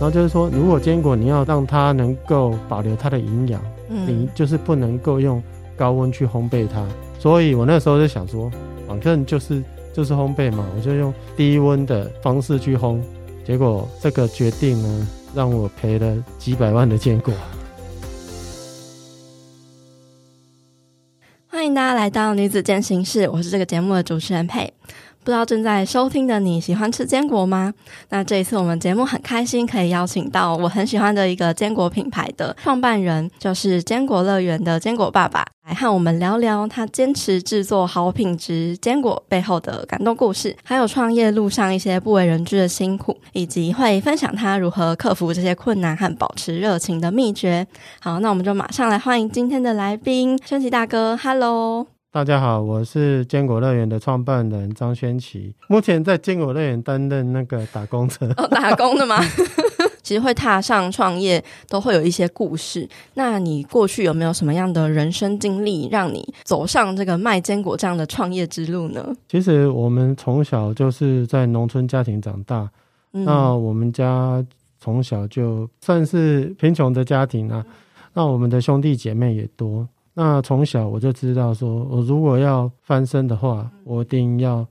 然后就是说，如果坚果你要让它能够保留它的营养。你就是不能够用高温去烘焙它，所以我那时候就想说，反正就是就是烘焙嘛，我就用低温的方式去烘，结果这个决定呢，让我赔了几百万的坚果。欢迎大家来到女子健行室，我是这个节目的主持人佩。不知道正在收听的你喜欢吃坚果吗？那这一次我们节目很开心，可以邀请到我很喜欢的一个坚果品牌的创办人，就是坚果乐园的坚果爸爸，来和我们聊聊他坚持制作好品质坚果背后的感动故事，还有创业路上一些不为人知的辛苦，以及会分享他如何克服这些困难和保持热情的秘诀。好，那我们就马上来欢迎今天的来宾，轩奇大哥，Hello。大家好，我是坚果乐园的创办人张轩奇，目前在坚果乐园担任那个打工者。哦，打工的吗？其实会踏上创业都会有一些故事。那你过去有没有什么样的人生经历，让你走上这个卖坚果这样的创业之路呢？其实我们从小就是在农村家庭长大，嗯、那我们家从小就算是贫穷的家庭啊，那我们的兄弟姐妹也多。那从小我就知道，说我如果要翻身的话，我一定要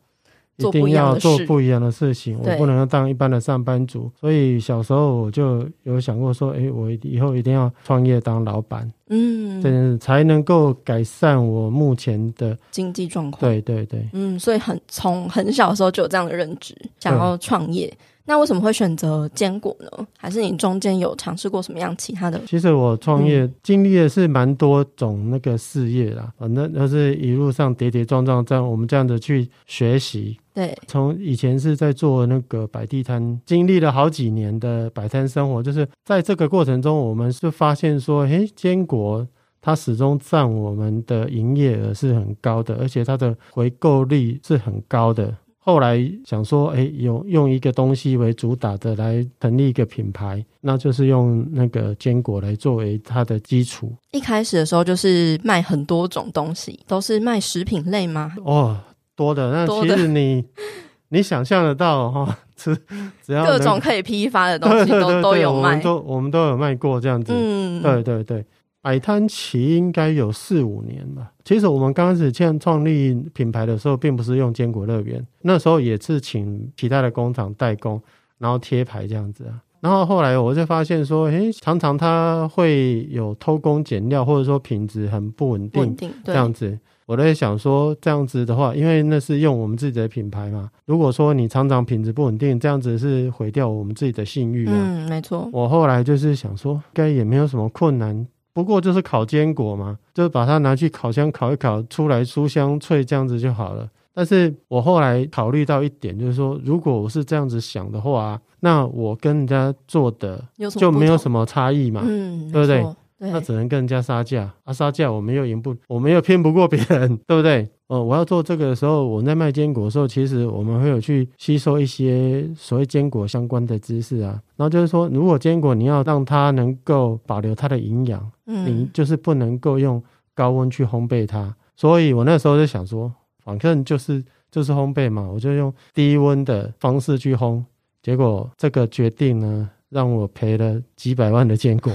一定要做不一样的事情，我不能当一般的上班族。所以小时候我就有想过说，哎，我以后一定要创业当老板，嗯，这样子才能够改善我目前的经济状况。对对对，嗯，所以很从很小的时候就有这样的认知，想要创业。那为什么会选择坚果呢？还是你中间有尝试过什么样其他的？其实我创业经历的是蛮多种那个事业啦，反正都是一路上跌跌撞撞，这样我们这样子去学习。对，从以前是在做那个摆地摊，经历了好几年的摆摊生活，就是在这个过程中，我们是发现说，诶，坚果它始终占我们的营业额是很高的，而且它的回购率是很高的。后来想说，哎，有用一个东西为主打的来成立一个品牌，那就是用那个坚果来作为它的基础。一开始的时候就是卖很多种东西，都是卖食品类吗？哦，多的。那其实你 你想象得到 哈，只只要各种可以批发的东西都都有卖，我们都我们都有卖过这样子。嗯，对对对。摆摊期应该有四五年吧。其实我们刚开始建创立品牌的时候，并不是用坚果乐园，那时候也是请其他的工厂代工，然后贴牌这样子啊。然后后来我就发现说，诶，常常它会有偷工减料，或者说品质很不稳定，定这样子。我在想说，这样子的话，因为那是用我们自己的品牌嘛。如果说你常常品质不稳定，这样子是毁掉我们自己的信誉啊。嗯，没错。我后来就是想说，应该也没有什么困难。不过就是烤坚果嘛，就是把它拿去烤箱烤一烤，出来酥香脆这样子就好了。但是我后来考虑到一点，就是说，如果我是这样子想的话，那我跟人家做的就没有什么差异嘛，嗯，对不对？那只能跟人家杀价啊，杀价我们又赢不，我们又拼不过别人，对不对？哦，我要做这个的时候，我在卖坚果的时候，其实我们会有去吸收一些所谓坚果相关的知识啊。然后就是说，如果坚果你要让它能够保留它的营养，嗯，你就是不能够用高温去烘焙它。所以我那时候就想说，反正就是就是烘焙嘛，我就用低温的方式去烘。结果这个决定呢，让我赔了几百万的坚果。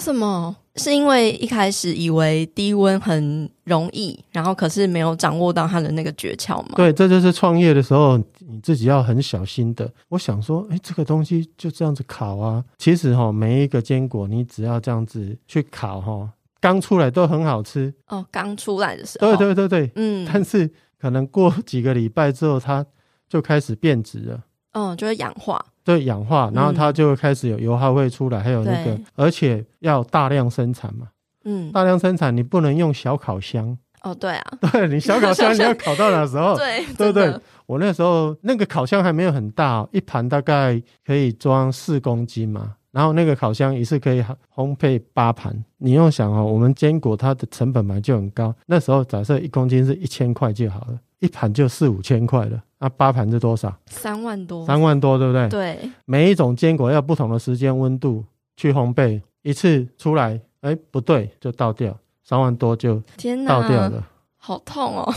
为什么？是因为一开始以为低温很容易，然后可是没有掌握到它的那个诀窍吗？对，这就是创业的时候你自己要很小心的。我想说，哎，这个东西就这样子烤啊。其实哈，每一个坚果你只要这样子去烤哈，刚出来都很好吃哦。刚出来的时候，对对对对，嗯。但是可能过几个礼拜之后，它就开始变质了。嗯，就会氧化。就氧化，然后它就会开始有油耗会出来，还有那个，而且要大量生产嘛。嗯，大量生产你不能用小烤箱。哦，对啊，对你小烤箱你要烤到哪时候？对，对不对？我那时候那个烤箱还没有很大，一盘大概可以装四公斤嘛。然后那个烤箱一次可以烘焙八盘。你用想哦，我们坚果它的成本本来就很高，那时候假设一公斤是一千块就好了，一盘就四五千块了。那八盘是多少？三万多。三万多，对不对？对。每一种坚果要不同的时间温度去烘焙，一次出来，哎，不对，就倒掉。三万多就倒掉了，好痛哦！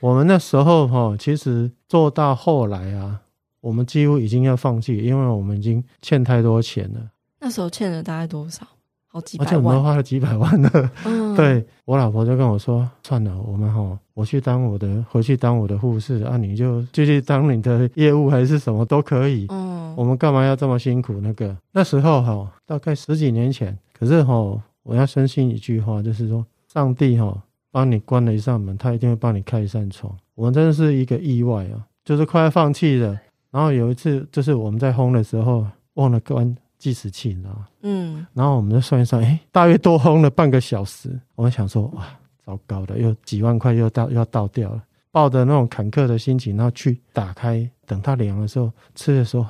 我们那时候哈，其实做到后来啊，我们几乎已经要放弃，因为我们已经欠太多钱了。那时候欠了大概多少？好几百万。而且我们花了几百万了。嗯，对，我老婆就跟我说：“算了，我们哈，我去当我的，回去当我的护士啊，你就继续当你的业务还是什么都可以。嗯，我们干嘛要这么辛苦？那个那时候哈，大概十几年前，可是哈。”我要深信一句话，就是说，上帝哈、哦、帮你关了一扇门，他一定会帮你开一扇窗。我们真的是一个意外啊，就是快要放弃了。然后有一次，就是我们在烘的时候忘了关计时器，你知道吗？嗯。然后我们就算一算，哎，大约多烘了半个小时。我们想说，哇，糟糕的，又几万块又倒又要倒掉了。抱着那种坎坷的心情，然后去打开，等它凉的时候吃的时候，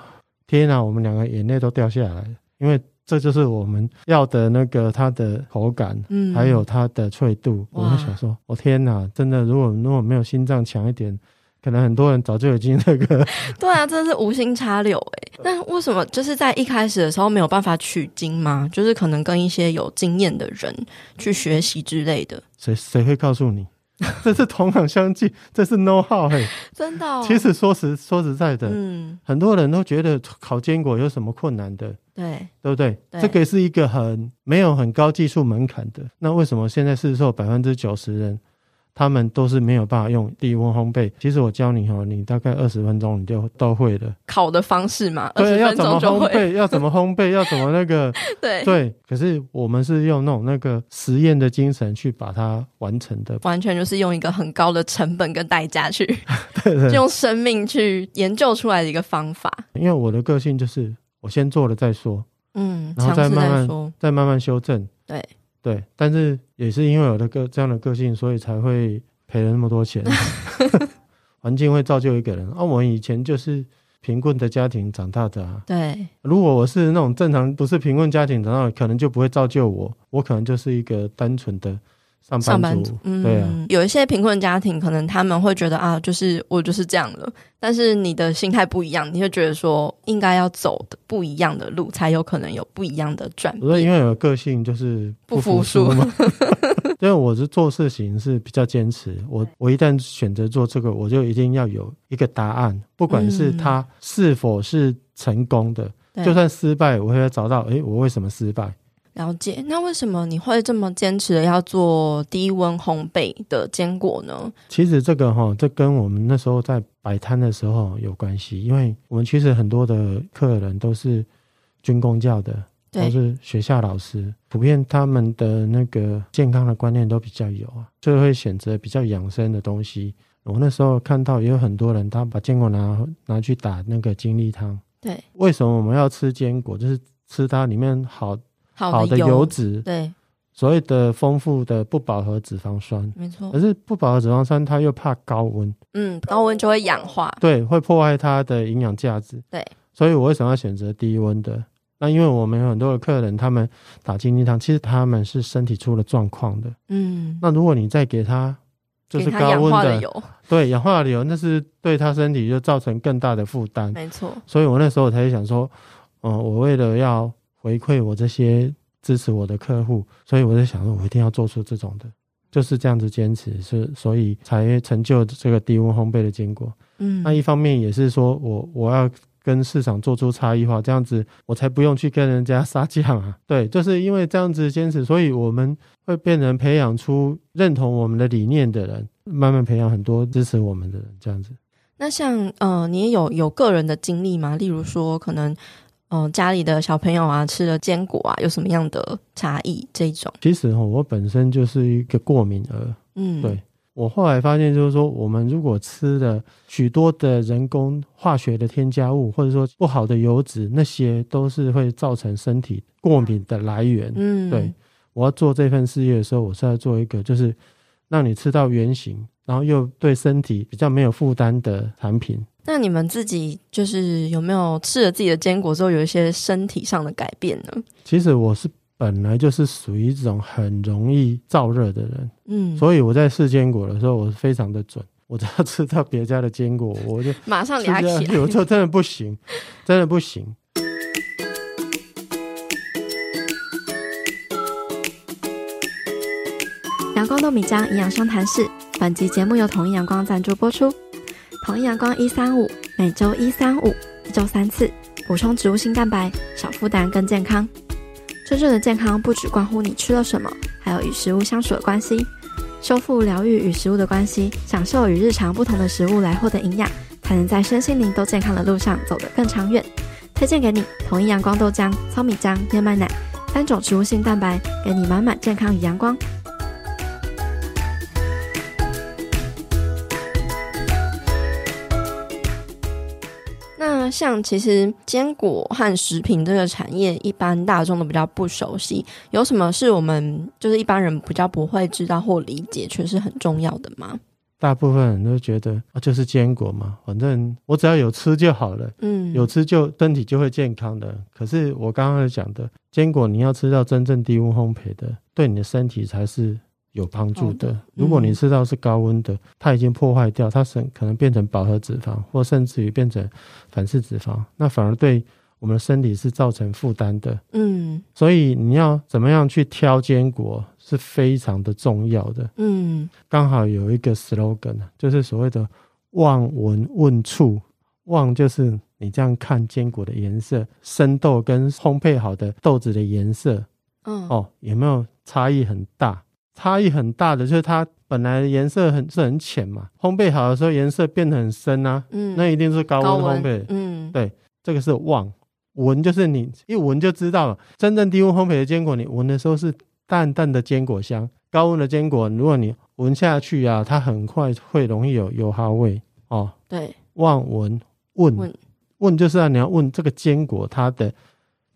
天哪，我们两个眼泪都掉下来了，因为。这就是我们要的那个它的口感，嗯，还有它的脆度。我们想说，我天哪，真的，如果如果没有心脏强一点，可能很多人早就已经那个。对啊，真的是无心插柳哎。那为什么就是在一开始的时候没有办法取经吗？就是可能跟一些有经验的人去学习之类的。谁谁会告诉你？这是同行相忌，这是 know how 嘿，真的、哦。其实说实说实在的，嗯，很多人都觉得烤坚果有什么困难的，对，对不对？对，这个是一个很没有很高技术门槛的。那为什么现在市售百分之九十人？他们都是没有办法用低温烘焙。其实我教你哦，你大概二十分钟你就都会了。烤的方式嘛，对，要怎么烘焙，要怎么烘焙，要怎么那个，对对。可是我们是用那种那个实验的精神去把它完成的，完全就是用一个很高的成本跟代价去，对对，用生命去研究出来的一个方法。因为我的个性就是我先做了再说，嗯，然后再慢慢再，再慢慢修正，对。对，但是也是因为我的个这样的个性，所以才会赔了那么多钱。环境会造就一个人。啊，我以前就是贫困的家庭长大的啊。对，如果我是那种正常不是贫困家庭长大的，可能就不会造就我。我可能就是一个单纯的。上班族，嗯，对啊，有一些贫困家庭，可能他们会觉得啊，就是我就是这样了。但是你的心态不一样，你会觉得说应该要走的不一样的路，才有可能有不一样的转变。因为有个性就是不服输嘛。因为我是做事情是比较坚持，我我一旦选择做这个，我就一定要有一个答案，不管是他是否是成功的，嗯、就算失败，我会找到，诶，我为什么失败？了解，那为什么你会这么坚持的要做低温烘焙的坚果呢？其实这个哈，这跟我们那时候在摆摊的时候有关系，因为我们其实很多的客人都是军工教的，都是学校老师，普遍他们的那个健康的观念都比较有啊，就会选择比较养生的东西。我那时候看到也有很多人，他把坚果拿拿去打那个精力汤。对，为什么我们要吃坚果？就是吃它里面好。好的油脂，对，所谓的丰富的不饱和脂肪酸，没错。可是不饱和脂肪酸它又怕高温，嗯，高温就会氧化，对，会破坏它的营养价值，对。所以我为什么要选择低温的？那因为我们有很多的客人，他们打精力汤，其实他们是身体出了状况的，嗯。那如果你再给他就是高温的油，对，氧化的油，那是对他身体就造成更大的负担，没错。所以我那时候才想说，嗯，我为了要。回馈我这些支持我的客户，所以我在想说，我一定要做出这种的，就是这样子坚持，是所以才成就这个低温烘焙的坚果。嗯，那一方面也是说我我要跟市场做出差异化，这样子我才不用去跟人家杀价啊。对，就是因为这样子坚持，所以我们会变成培养出认同我们的理念的人，慢慢培养很多支持我们的人，这样子。那像呃，你也有有个人的经历吗？例如说可能。嗯、呃，家里的小朋友啊，吃的坚果啊，有什么样的差异？这种其实哈，我本身就是一个过敏儿，嗯，对，我后来发现，就是说，我们如果吃的许多的人工化学的添加物，或者说不好的油脂，那些都是会造成身体过敏的来源。嗯，对，我要做这份事业的时候，我是要做一个，就是让你吃到原型，然后又对身体比较没有负担的产品。那你们自己就是有没有吃了自己的坚果之后，有一些身体上的改变呢？其实我是。本来就是属于这种很容易燥热的人，嗯，所以我在试坚果的时候，我是非常的准。我只要吃到别家的坚果，我就马上拿起来，我就真的不行，真的不行。阳光糯米浆营养商谈室，本集节目由统一阳光赞助播出。统一阳光一三五，每周一三五，一周三次，补充植物性蛋白，少负担更健康。真正的健康不只关乎你吃了什么，还有与食物相处的关系。修复、疗愈与食物的关系，享受与日常不同的食物来获得营养，才能在身心灵都健康的路上走得更长远。推荐给你统一阳光豆浆、糙米浆、燕麦奶三种植物性蛋白，给你满满健康与阳光。像其实坚果和食品这个产业，一般大众都比较不熟悉。有什么是我们就是一般人比较不会知道或理解，却是很重要的吗？大部分人都觉得啊，就是坚果嘛，反正我只要有吃就好了。嗯，有吃就身体就会健康的。可是我刚刚讲的坚果，你要吃到真正低温烘焙的，对你的身体才是。有帮助的。如果你吃到是高温的，它已经破坏掉，它是可能变成饱和脂肪，或甚至于变成反式脂肪，那反而对我们的身体是造成负担的。嗯，所以你要怎么样去挑坚果是非常的重要的。嗯，刚好有一个 slogan，就是所谓的望闻问触。望就是你这样看坚果的颜色，生豆跟烘焙好的豆子的颜色，嗯，哦，有没有差异很大？差异很大的就是它本来的颜色很是很浅嘛，烘焙好的时候颜色变得很深啊，嗯，那一定是高温烘焙，嗯，对，这个是望闻，就是你一闻就知道了，真正低温烘焙的坚果，你闻的时候是淡淡的坚果香，高温的坚果，如果你闻下去啊，它很快会容易有油耗味。哦。对，望闻问。问，问就是啊，你要问这个坚果它的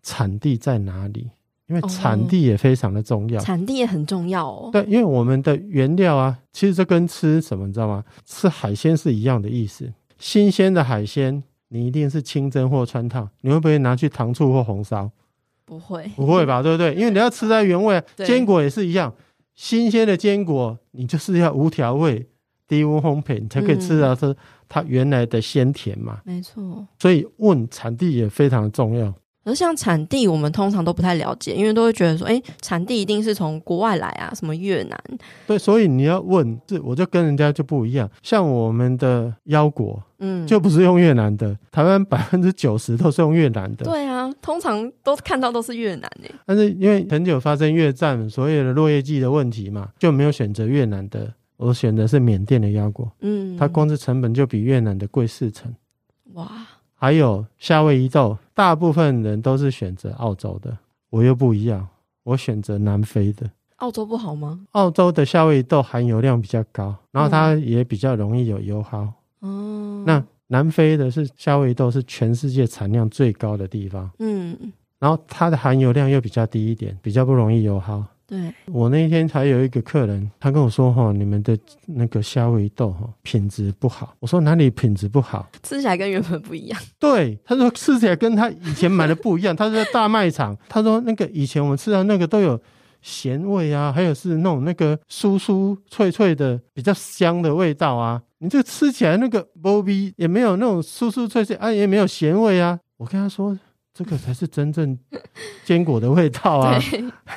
产地在哪里。因为产地也非常的重要，哦，产地也很重要哦。对，因为我们的原料啊，其实这跟吃什么你知道吗？吃海鲜是一样的意思。新鲜的海鲜，你一定是清蒸或穿烫，你会不会拿去糖醋或红烧？不会，不会吧？对不对？因为你要吃在原味。坚果也是一样，新鲜的坚果，你就是要无调味、低温烘焙，你才可以吃到它它原来的鲜甜嘛。没错。所以问产地也非常重要。而像产地，我们通常都不太了解，因为都会觉得说，哎，产地一定是从国外来啊，什么越南。对，所以你要问，这我就跟人家就不一样。像我们的腰果，嗯，就不是用越南的，台湾百分之九十都是用越南的。对啊，通常都看到都是越南诶。但是因为很久发生越战，所有的落叶季的问题嘛，就没有选择越南的，我选的是缅甸的腰果。嗯，它光是成本就比越南的贵四成。哇。还有夏威夷豆，大部分人都是选择澳洲的，我又不一样，我选择南非的。澳洲不好吗？澳洲的夏威夷豆含油量比较高，然后它也比较容易有油耗。哦、嗯，那南非的是夏威夷豆是全世界产量最高的地方。嗯，然后它的含油量又比较低一点，比较不容易油耗。对，我那天才有一个客人，他跟我说：“哈，你们的那个虾味豆哈品质不好。”我说：“哪里品质不好？吃起来跟原本不一样。”对，他说吃起来跟他以前买的不一样。他说在大卖场，他说那个以前我们吃的那个都有咸味啊，还有是那种那个酥酥脆脆的比较香的味道啊。你这个吃起来那个波比也没有那种酥酥脆脆啊，也没有咸味啊。我跟他说。这个才是真正坚果的味道啊，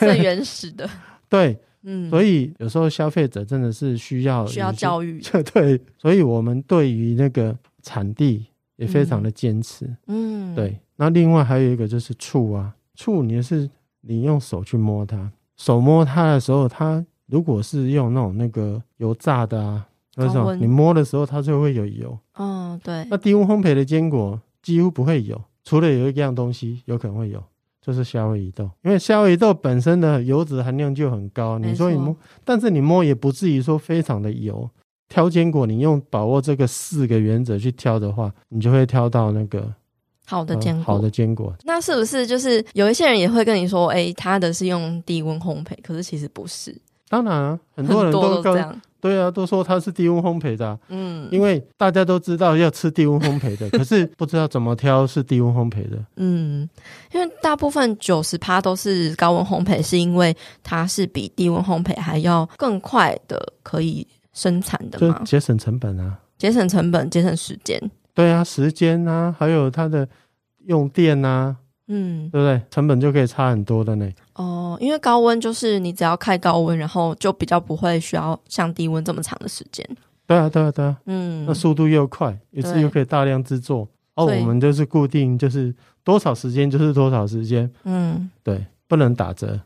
最原始的。对，嗯，所以有时候消费者真的是需要需要教育。对，所以我们对于那个产地也非常的坚持。嗯，对。那另外还有一个就是醋啊，醋你是你用手去摸它，手摸它的时候，它如果是用那种那个油炸的啊，那种你摸的时候它就会有油。嗯，对。那低温烘焙的坚果几乎不会有。除了有一样东西有可能会有，就是夏威夷豆，因为夏威夷豆本身的油脂含量就很高，你说你摸，但是你摸也不至于说非常的油。挑坚果，你用把握这个四个原则去挑的话，你就会挑到那个好的坚果。呃、好的坚果，那是不是就是有一些人也会跟你说，哎、欸，他的是用低温烘焙，可是其实不是。当然啊，很多人都，都这样。对啊，都说它是低温烘焙的，嗯，因为大家都知道要吃低温烘焙的，可是不知道怎么挑是低温烘焙的，嗯，因为大部分九十趴都是高温烘焙，是因为它是比低温烘焙还要更快的可以生产的嘛，就节省成本啊，节省成本，节省时间，对啊，时间啊，还有它的用电啊。嗯，对不对？成本就可以差很多的呢。哦，因为高温就是你只要开高温，然后就比较不会需要像低温这么长的时间。对啊，对啊，对啊。嗯，那速度又快，一次又可以大量制作。哦，我们就是固定，就是多少时间就是多少时间。嗯，对，不能打折。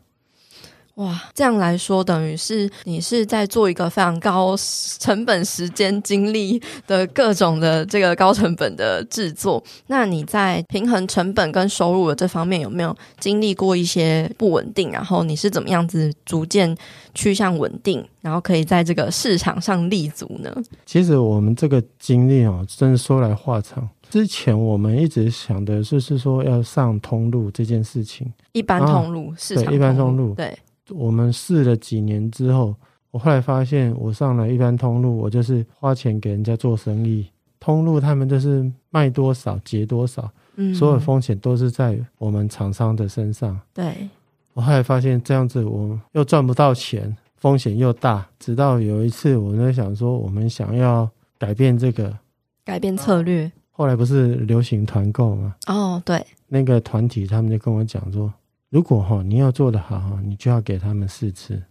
哇，这样来说，等于是你是在做一个非常高成本、时间、精力的各种的这个高成本的制作。那你在平衡成本跟收入的这方面，有没有经历过一些不稳定？然后你是怎么样子逐渐趋向稳定，然后可以在这个市场上立足呢？其实我们这个经历啊，真的说来话长。之前我们一直想的就是说要上通路这件事情，一般通路、啊、市场，对，一般通路，对。我们试了几年之后，我后来发现，我上了一般通路，我就是花钱给人家做生意。通路他们就是卖多少结多少，嗯，所有风险都是在我们厂商的身上。对，我后来发现这样子，我又赚不到钱，风险又大。直到有一次，我在想说，我们想要改变这个，改变策略。后来不是流行团购吗？哦，对，那个团体他们就跟我讲说。如果哈你要做得好哈，你就要给他们试吃，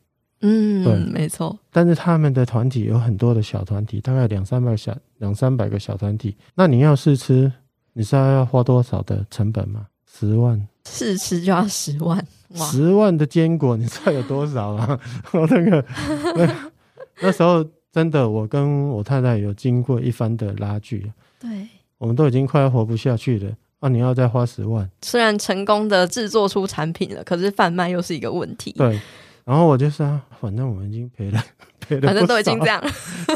嗯，对，没错。但是他们的团体有很多的小团体，大概两三百小两三百个小团体，那你要试吃，你知道要花多少的成本吗？十万，试吃就要十万，哇，十万的坚果，你知道有多少吗？我那个那那时候真的，我跟我太太有经过一番的拉锯，对，我们都已经快要活不下去了。啊！你要再花十万，虽然成功的制作出产品了，可是贩卖又是一个问题。对，然后我就是啊，反正我们已经赔了，赔了，反正都已经这样，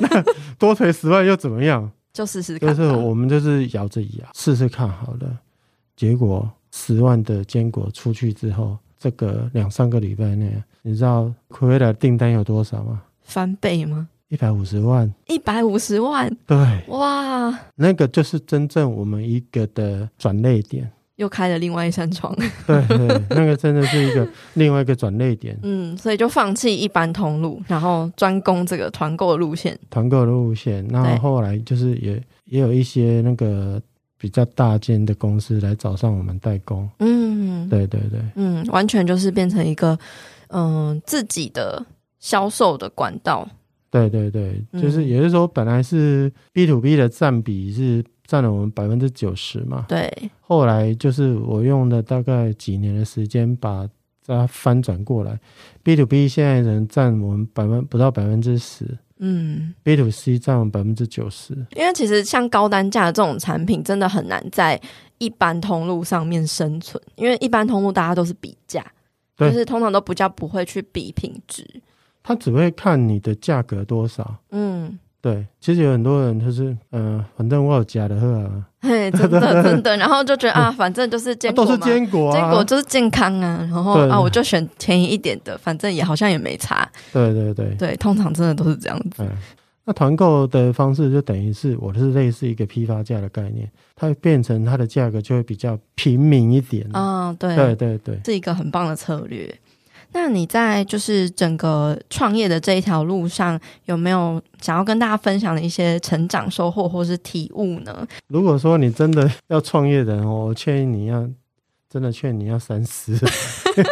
那多赔十万又怎么样？就试试看。就是我们就是咬着牙试试看好了。结果十万的坚果出去之后，这个两三个礼拜内，你知道回来订单有多少吗？翻倍吗？一百五十万，一百五十万，对，哇，那个就是真正我们一个的转捩点，又开了另外一扇窗。对对，那个真的是一个另外一个转捩点。嗯，所以就放弃一般通路，然后专攻这个团购的路线。团购的路线，然后后来就是也也有一些那个比较大间的公司来找上我们代工。嗯，对对对，嗯，完全就是变成一个嗯、呃、自己的销售的管道。对对对，就是也就是说，本来是 B to B 的占比是占了我们百分之九十嘛。对。后来就是我用了大概几年的时间把它翻转过来，B to B 现在能占我们百分不到百分之十。嗯。B to C 占我们百分之九十。因为其实像高单价的这种产品，真的很难在一般通路上面生存，因为一般通路大家都是比价，就是通常都不叫不会去比品质。他只会看你的价格多少，嗯，对，其实有很多人就是，嗯、呃，反正我有假的喝啊，嘿，真的真的，然后就觉得啊，反正就是坚果嘛，都是坚果啊，坚果就是健康啊，然后啊，我就选便宜一点的，反正也好像也没差，对对对。对，通常真的都是这样子。嗯、那团购的方式就等于是我是类似一个批发价的概念，它变成它的价格就会比较平民一点。啊、哦，对。对对对，是一个很棒的策略。那你在就是整个创业的这一条路上，有没有想要跟大家分享的一些成长收获或是体悟呢？如果说你真的要创业的人，我劝你要真的劝你要三思。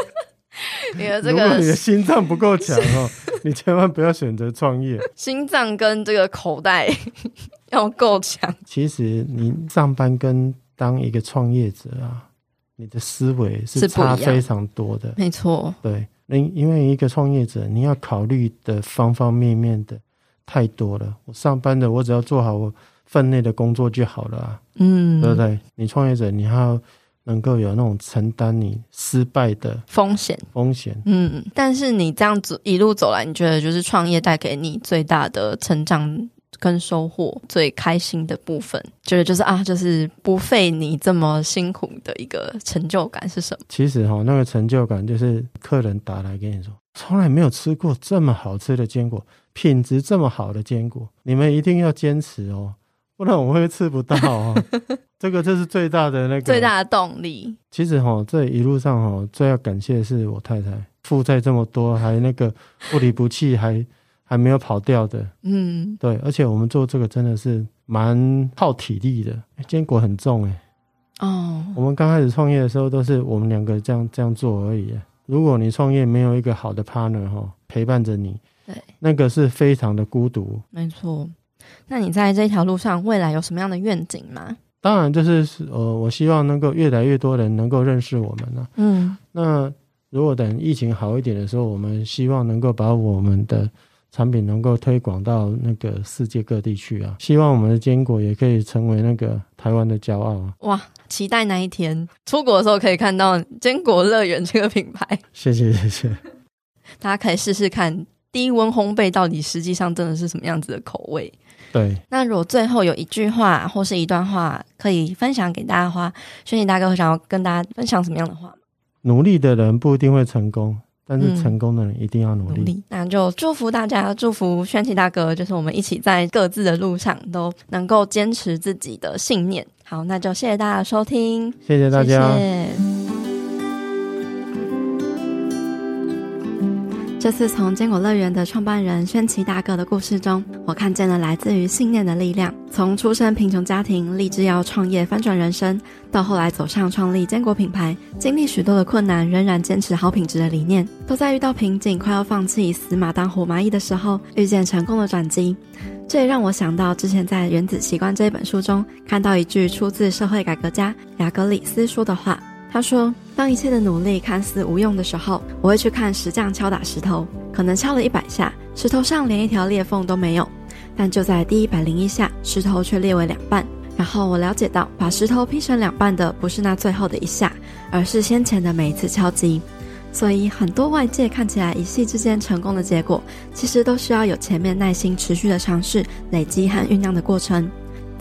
你的这个，如果你的心脏不够强哦，你千万不要选择创业。心脏跟这个口袋 要够强。其实你上班跟当一个创业者啊，你的思维是差非常多的。没错，对。因因为一个创业者，你要考虑的方方面面的太多了。我上班的，我只要做好我分内的工作就好了啊。嗯，对不对？你创业者，你还要能够有那种承担你失败的风险风险。嗯，但是你这样子一路走来，你觉得就是创业带给你最大的成长跟收获，最开心的部分，觉得就是啊，就是不费你这么辛苦的一个成就感是什么？其实哈，那个成就感就是客人打来跟你说，从来没有吃过这么好吃的坚果，品质这么好的坚果，你们一定要坚持哦。不然我会吃不到哦，这个就是最大的那个最大的动力。其实哈，这一路上哈，最要感谢的是我太太，负债这么多，还那个不离不弃，还还没有跑掉的。嗯，对，而且我们做这个真的是蛮耗体力的，坚果很重哎。哦，我们刚开始创业的时候都是我们两个这样这样做而已。如果你创业没有一个好的 partner 哈，陪伴着你，对，那个是非常的孤独。没错。那你在这条路上未来有什么样的愿景吗？当然，就是呃，我希望能够越来越多人能够认识我们了。嗯，那如果等疫情好一点的时候，我们希望能够把我们的产品能够推广到那个世界各地去啊！希望我们的坚果也可以成为那个台湾的骄傲啊！哇，期待那一天出国的时候可以看到坚果乐园这个品牌。谢谢谢谢，大家可以试试看低温烘焙到底实际上真的是什么样子的口味。对，那如果最后有一句话或是一段话可以分享给大家的话，轩逸大哥会想要跟大家分享什么样的话？努力的人不一定会成功，但是成功的人一定要努力。嗯、努力。那就祝福大家，祝福轩奇大哥，就是我们一起在各自的路上都能够坚持自己的信念。好，那就谢谢大家收听，谢谢大家。谢谢这次从坚果乐园的创办人轩奇大哥的故事中，我看见了来自于信念的力量。从出身贫穷家庭，立志要创业翻转人生，到后来走上创立坚果品牌，经历许多的困难，仍然坚持好品质的理念，都在遇到瓶颈、快要放弃、死马当活蚂蚁的时候，遇见成功的转机。这也让我想到之前在《原子习惯》这一本书中看到一句出自社会改革家亚格里斯说的话。他说：“当一切的努力看似无用的时候，我会去看石匠敲打石头，可能敲了一百下，石头上连一条裂缝都没有。但就在第一百零一下，石头却裂为两半。然后我了解到，把石头劈成两半的不是那最后的一下，而是先前的每一次敲击。所以，很多外界看起来一夕之间成功的结果，其实都需要有前面耐心持续的尝试、累积和酝酿的过程。”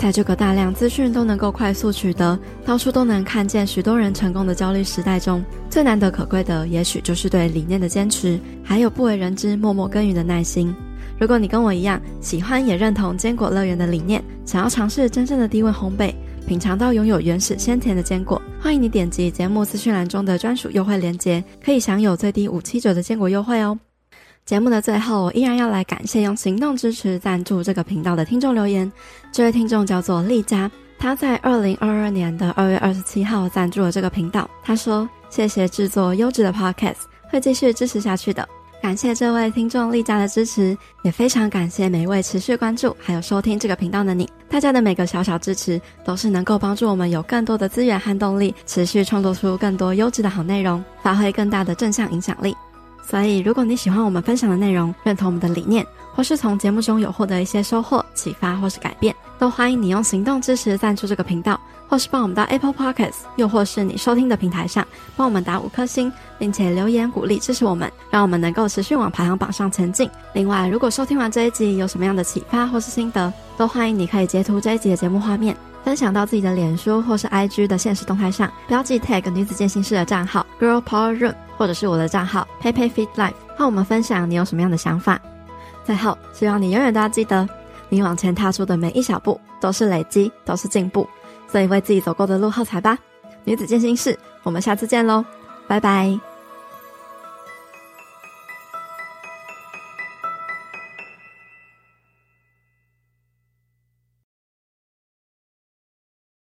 在这个大量资讯都能够快速取得，到处都能看见许多人成功的焦虑时代中，最难得可贵的，也许就是对理念的坚持，还有不为人知默默耕耘的耐心。如果你跟我一样，喜欢也认同坚果乐园的理念，想要尝试真正的低温烘焙，品尝到拥有原始鲜甜的坚果，欢迎你点击节目资讯栏中的专属优惠链接，可以享有最低五七折的坚果优惠哦。节目的最后，我依然要来感谢用行动支持赞助这个频道的听众留言。这位听众叫做丽佳，他在二零二二年的二月二十七号赞助了这个频道。他说：“谢谢制作优质的 Podcast，会继续支持下去的。”感谢这位听众丽佳的支持，也非常感谢每一位持续关注还有收听这个频道的你。大家的每个小小支持，都是能够帮助我们有更多的资源和动力，持续创作出更多优质的好内容，发挥更大的正向影响力。所以，如果你喜欢我们分享的内容，认同我们的理念，或是从节目中有获得一些收获、启发或是改变，都欢迎你用行动支持赞助这个频道，或是帮我们到 Apple Podcasts，又或是你收听的平台上帮我们打五颗星，并且留言鼓励支持我们，让我们能够持续往排行榜上前进。另外，如果收听完这一集有什么样的启发或是心得，都欢迎你可以截图这一集的节目画面。分享到自己的脸书或是 IG 的现实动态上，标记 tag 女子健心室的账号 Girl Power Room，或者是我的账号 Pepe Fit Life，和我们分享你有什么样的想法。最后，希望你永远都要记得，你往前踏出的每一小步都是累积，都是进步，所以为自己走过的路喝彩吧。女子健心室，我们下次见喽，拜拜。